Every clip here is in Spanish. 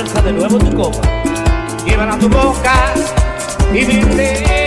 alza de nuevo tu copa, llévala a tu boca y vente.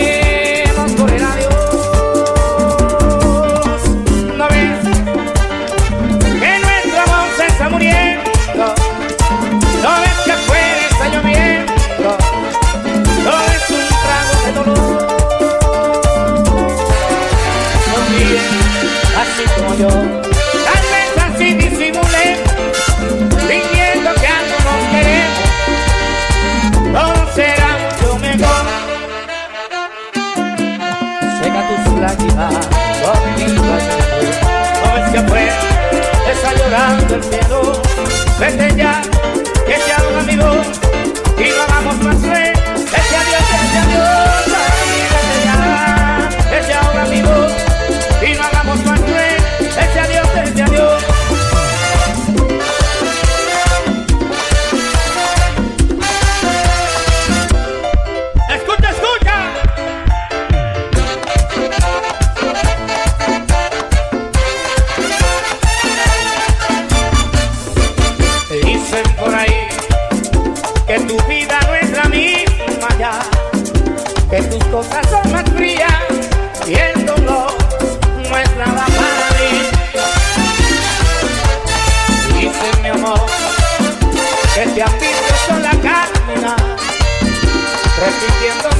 quitando el miedo. de apillos sola camina, repitiendo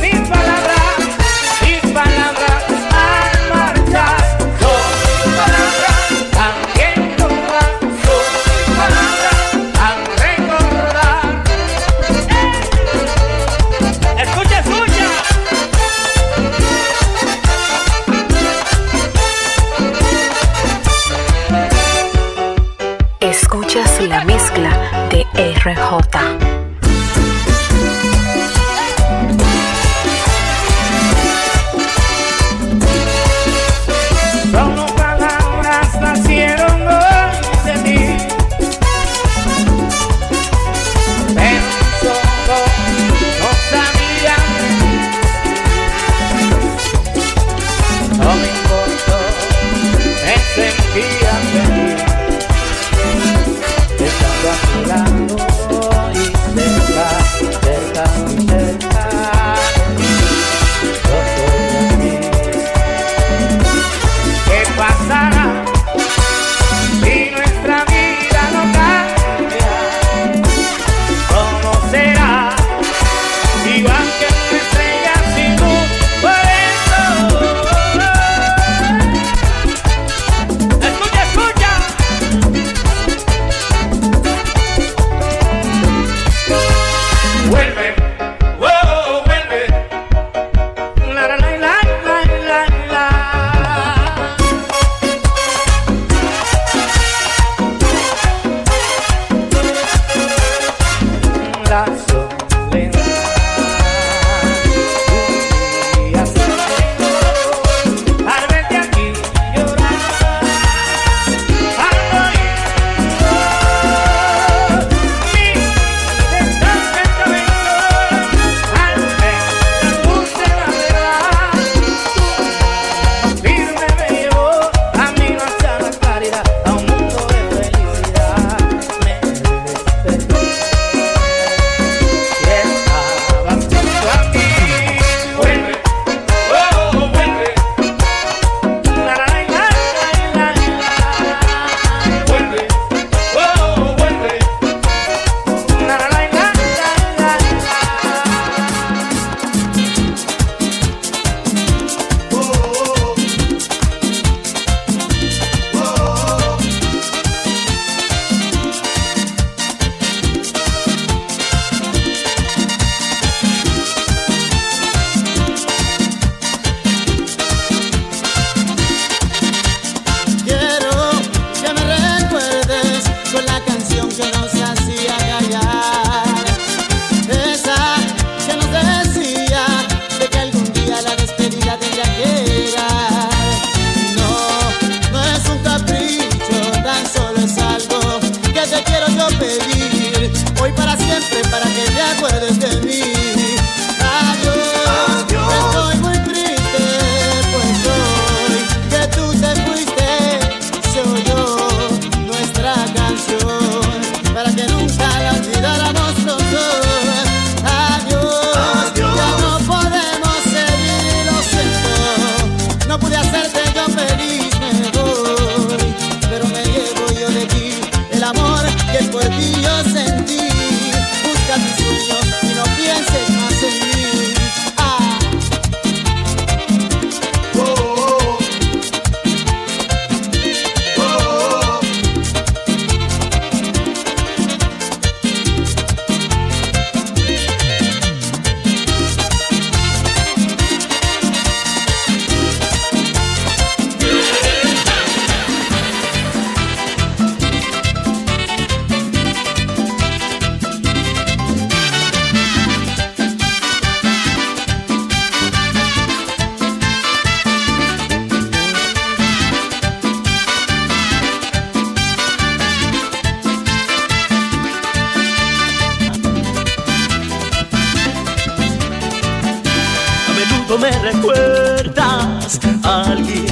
pronto me recuerdas a alguien.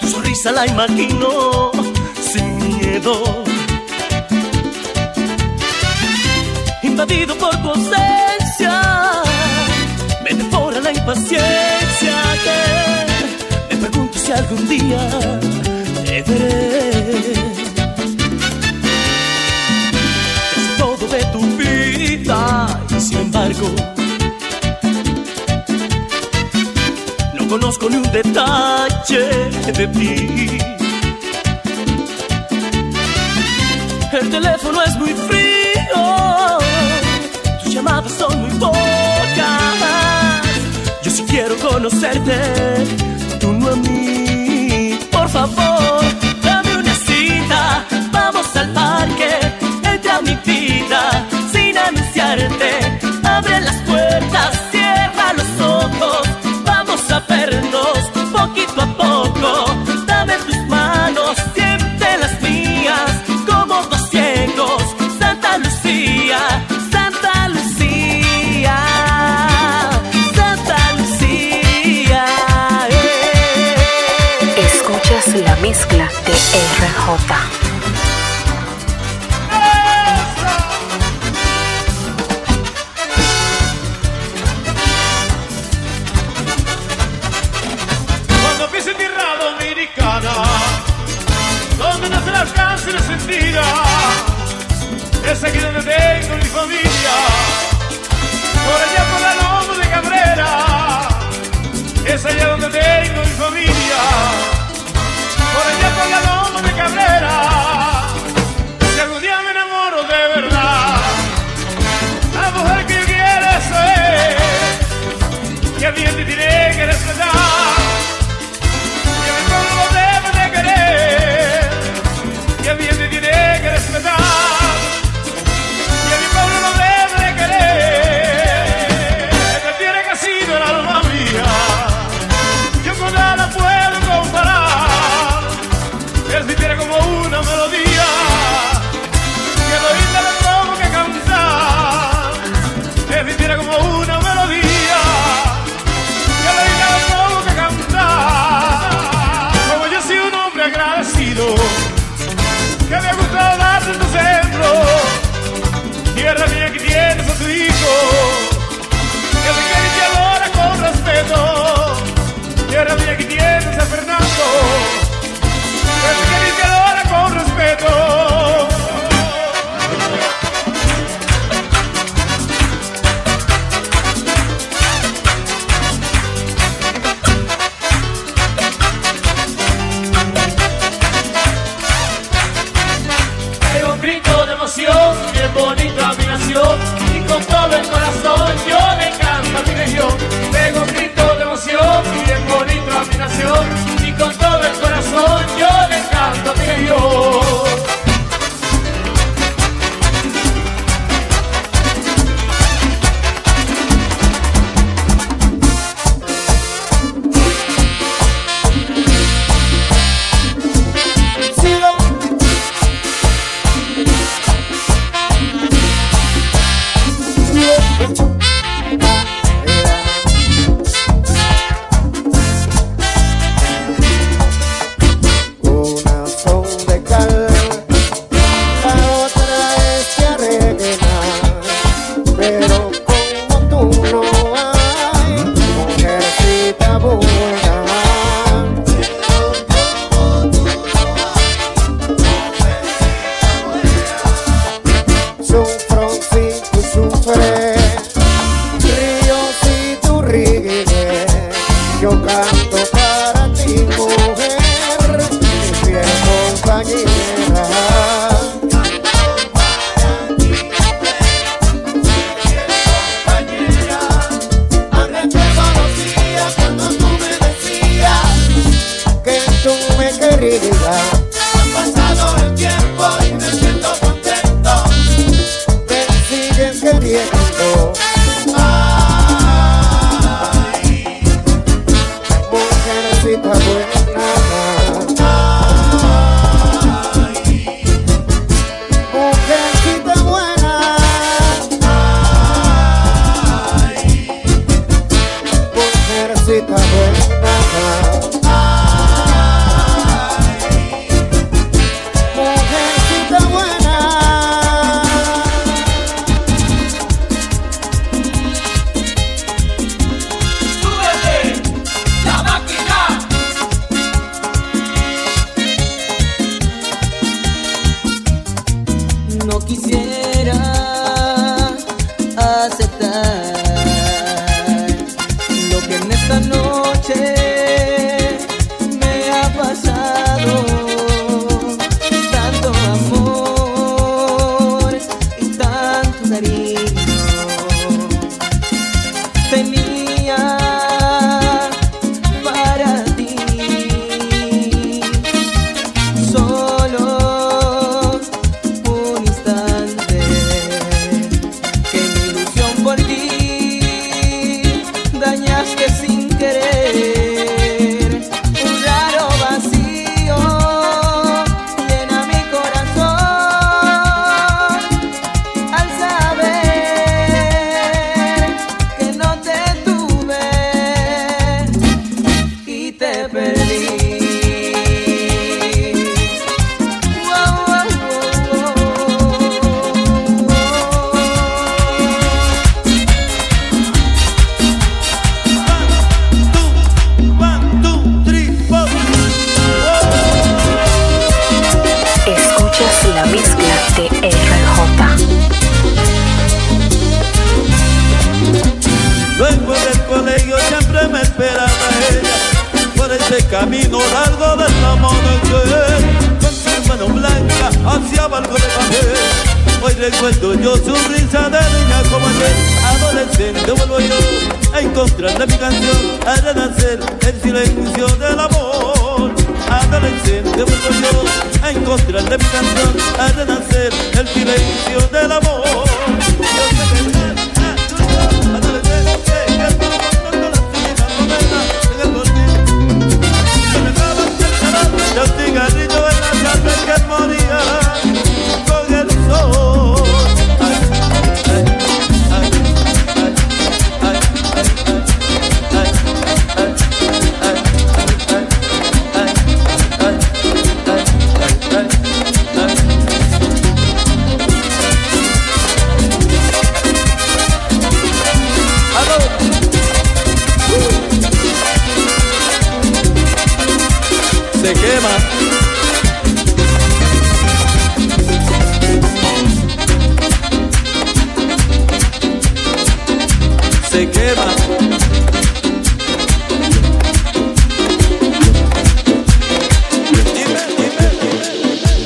Tu sonrisa la imagino sin miedo. Invadido por tu ausencia, me devora la impaciencia que me pregunto si algún día te veré. Sin no conozco ni un detalle de ti. El teléfono es muy frío, tus llamadas son muy pocas. Yo sí quiero conocerte, tú no a mí. Por favor, dame una cita, vamos al parque, entra a mi vida Abre las puertas, cierra los ojos. Vamos a vernos poquito a poco. Dame tus manos, siente las mías. Como dos ciegos. Santa Lucía, Santa Lucía. Santa Lucía. Eh. Escuchas la mezcla de RJ. chocar c'est pas bon. recuerdo yo su risa de niña como ayer. Adolescente vuelvo yo a encontrarle mi canción A renacer el silencio del amor. Adolescente vuelvo yo a encontrarle mi canción A renacer el silencio del amor. te quema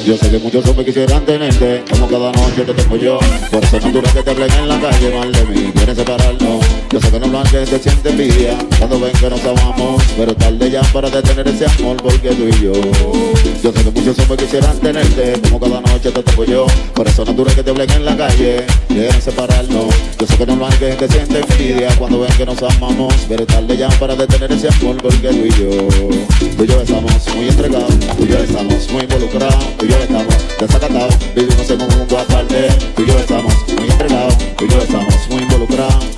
Yo sé que muchos hombres quisieran tenerte, como cada noche te tengo yo. Por eso es natural que te hablen en la calle mal de mí, quieren separarnos. Yo sé que no blanque se siente envidia cuando ven que nos amamos, pero tarde ya para detener ese amor porque tú y yo. Yo sé que muchos hombres quisieran tenerte, como cada noche te tengo yo. Por eso es natural que te hablen en la calle, quieren separarnos. Yo sé que no blanque se siente envidia cuando ven que nos amamos, pero tarde ya para detener ese amor porque tú y yo. Tú y yo estamos muy entregados, tú y yo estamos muy involucrados, estamos desacantados, vivimos en un mundo aparte. Tú y yo estamos muy entregados, tú y yo estamos muy involucrados.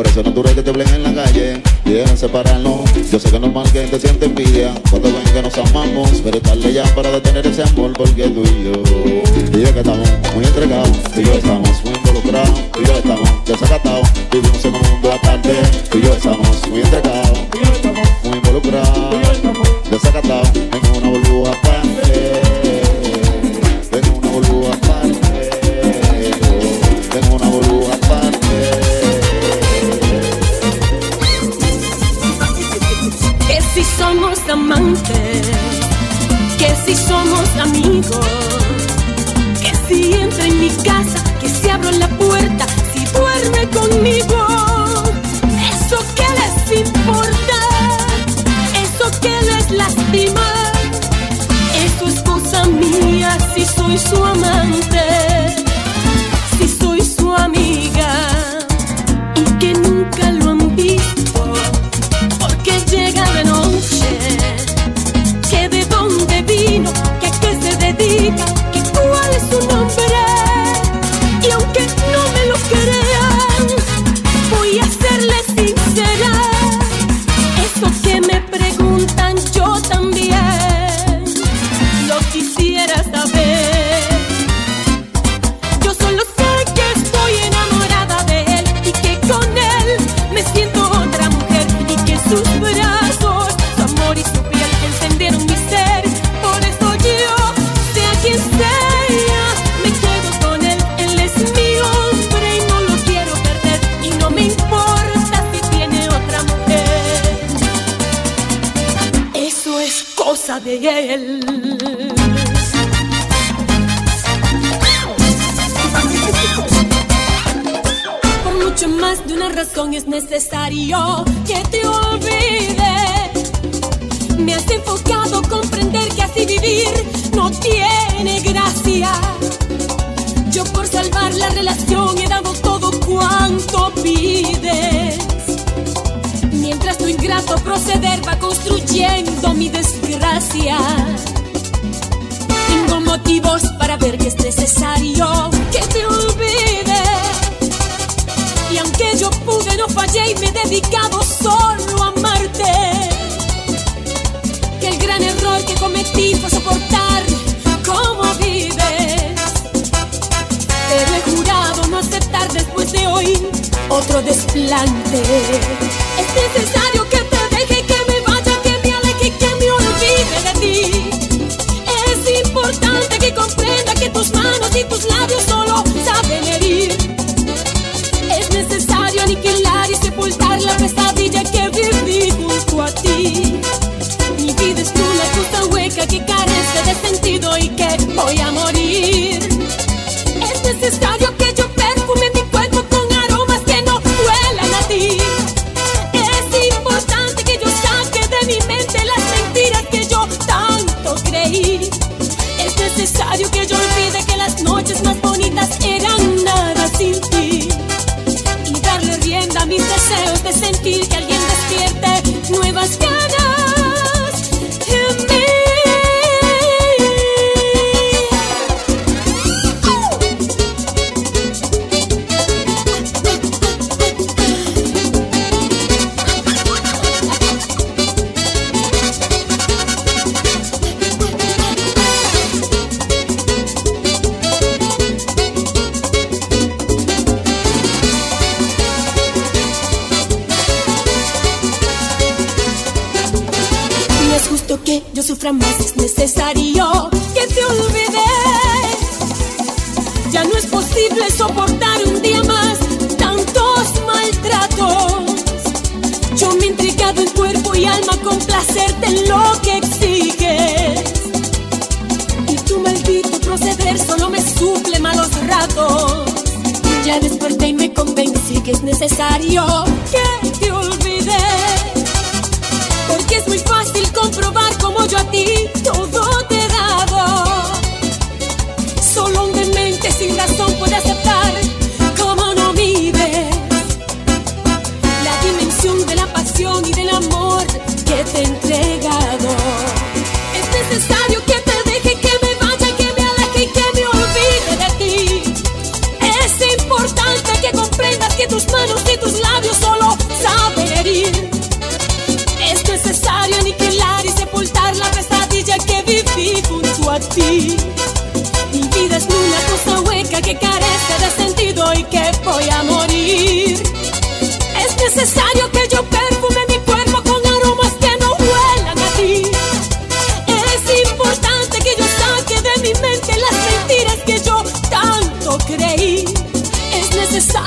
Por eso no dure que te blen en la calle. Quieren separarnos Yo sé que es normal que te siente envidia. Cuando ven que nos amamos Pero es tarde ya para detener ese amor Porque tú y yo Y yo que estamos muy entregados y yo estamos muy involucrados y yo estamos desacatados Vivimos en un mundo aparte Tú y yo estamos que lo de él. Por mucho más de una razón es necesario que te olvide. Me has enfocado comprender que así vivir no tiene gracia. Yo por salvar la relación he dado todo cuanto pides. Proceder va construyendo mi desgracia. Tengo motivos para ver que es necesario que te olvide. Y aunque yo pude, no fallé y me he dedicado solo a amarte. Que el gran error que cometí fue soportar cómo vives. Pero he jurado no aceptar después de hoy otro desplante. Es necesario que tus manos y tus labios solo saben herir. Es necesario aniquilar y sepultar la pesadilla es necesario que te olvides. Ya no es posible soportar un día más tantos maltratos. Yo me he entregado en cuerpo y alma con placerte en lo que exiges. Y tu maldito proceder solo me suple malos ratos. Ya desperté y me convencí que es necesario que te olvides. Comprobar como yo a ti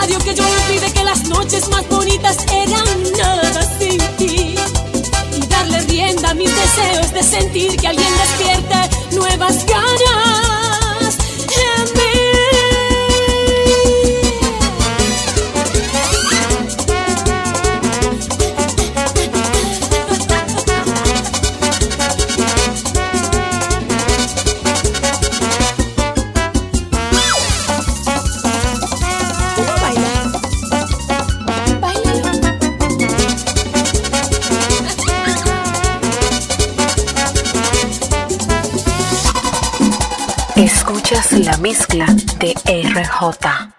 que yo olvide que las noches más bonitas eran nada sin ti. Y darle rienda a mis deseos de sentir que alguien despierte nuevas ganas mezcla de RJ.